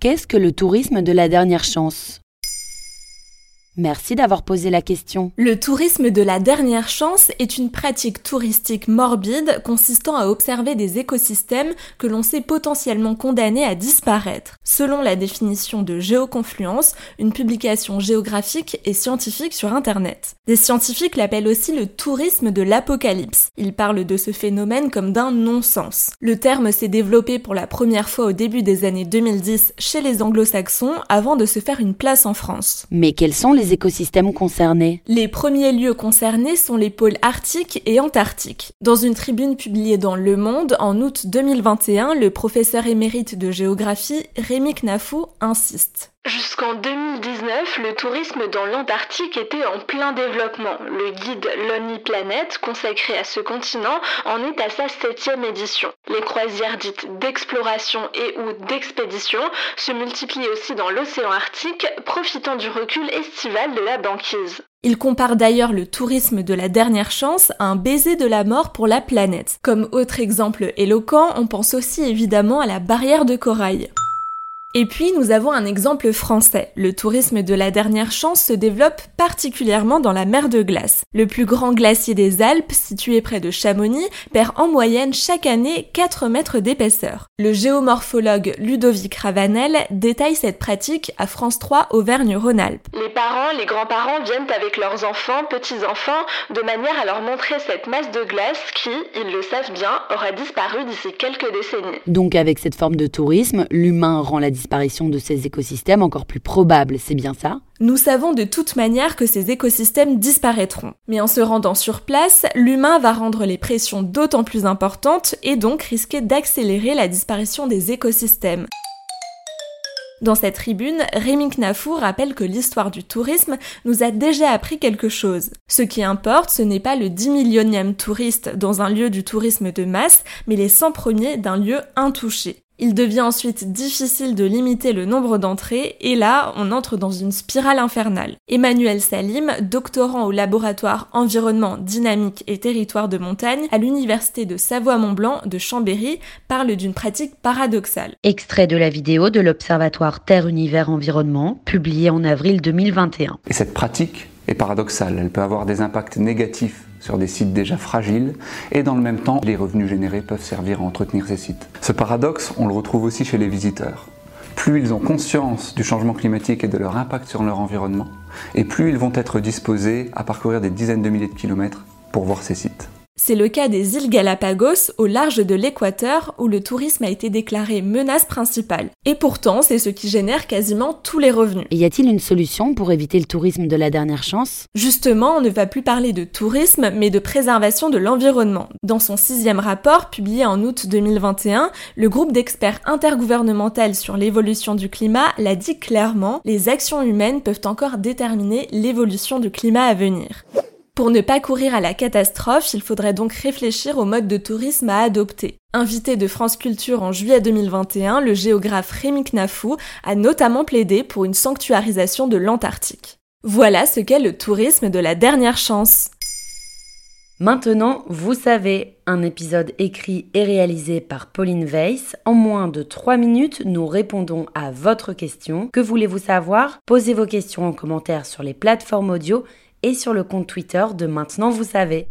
Qu'est-ce que le tourisme de la dernière chance? Merci d'avoir posé la question. Le tourisme de la dernière chance est une pratique touristique morbide consistant à observer des écosystèmes que l'on sait potentiellement condamnés à disparaître, selon la définition de Géoconfluence, une publication géographique et scientifique sur Internet. Des scientifiques l'appellent aussi le tourisme de l'apocalypse. Ils parlent de ce phénomène comme d'un non-sens. Le terme s'est développé pour la première fois au début des années 2010 chez les anglo-saxons avant de se faire une place en France. Mais quels sont les écosystèmes concernés Les premiers lieux concernés sont les pôles arctiques et antarctiques. Dans une tribune publiée dans Le Monde en août 2021, le professeur émérite de géographie Rémi Knafou insiste. Jusqu'en 2019, le tourisme dans l'Antarctique était en plein développement. Le guide Lonely Planet, consacré à ce continent, en est à sa septième édition. Les croisières dites d'exploration et ou d'expédition se multiplient aussi dans l'océan Arctique, profitant du recul estival de la banquise. Il compare d'ailleurs le tourisme de la dernière chance à un baiser de la mort pour la planète. Comme autre exemple éloquent, on pense aussi évidemment à la barrière de corail. Et puis nous avons un exemple français. Le tourisme de la dernière chance se développe particulièrement dans la mer de glace. Le plus grand glacier des Alpes, situé près de Chamonix, perd en moyenne chaque année 4 mètres d'épaisseur. Le géomorphologue Ludovic Ravanel détaille cette pratique à France 3 Auvergne-Rhône-Alpes. Les parents, les grands-parents viennent avec leurs enfants, petits-enfants, de manière à leur montrer cette masse de glace qui, ils le savent bien, aura disparu d'ici quelques décennies. Donc avec cette forme de tourisme, l'humain rend la disparition de ces écosystèmes encore plus probable, c'est bien ça? Nous savons de toute manière que ces écosystèmes disparaîtront. Mais en se rendant sur place, l'humain va rendre les pressions d'autant plus importantes et donc risquer d'accélérer la disparition des écosystèmes. Dans cette tribune, Rémi Knafou rappelle que l'histoire du tourisme nous a déjà appris quelque chose. Ce qui importe, ce n'est pas le 10 millionième touriste dans un lieu du tourisme de masse, mais les 100 premiers d'un lieu intouché. Il devient ensuite difficile de limiter le nombre d'entrées et là, on entre dans une spirale infernale. Emmanuel Salim, doctorant au laboratoire Environnement, Dynamique et Territoire de Montagne à l'université de Savoie-Mont-Blanc de Chambéry, parle d'une pratique paradoxale. Extrait de la vidéo de l'Observatoire Terre-Univers-Environnement, publié en avril 2021. Et cette pratique est paradoxale. Elle peut avoir des impacts négatifs sur des sites déjà fragiles et dans le même temps, les revenus générés peuvent servir à entretenir ces sites. Ce paradoxe, on le retrouve aussi chez les visiteurs. Plus ils ont conscience du changement climatique et de leur impact sur leur environnement, et plus ils vont être disposés à parcourir des dizaines de milliers de kilomètres pour voir ces sites. C'est le cas des îles Galapagos au large de l'équateur où le tourisme a été déclaré menace principale. Et pourtant, c'est ce qui génère quasiment tous les revenus. Et y a-t-il une solution pour éviter le tourisme de la dernière chance? Justement, on ne va plus parler de tourisme, mais de préservation de l'environnement. Dans son sixième rapport, publié en août 2021, le groupe d'experts intergouvernemental sur l'évolution du climat l'a dit clairement, les actions humaines peuvent encore déterminer l'évolution du climat à venir. Pour ne pas courir à la catastrophe, il faudrait donc réfléchir au mode de tourisme à adopter. Invité de France Culture en juillet 2021, le géographe Rémi Knafou a notamment plaidé pour une sanctuarisation de l'Antarctique. Voilà ce qu'est le tourisme de la dernière chance. Maintenant, vous savez, un épisode écrit et réalisé par Pauline Weiss. En moins de 3 minutes, nous répondons à votre question. Que voulez-vous savoir? Posez vos questions en commentaire sur les plateformes audio et sur le compte Twitter de Maintenant Vous savez.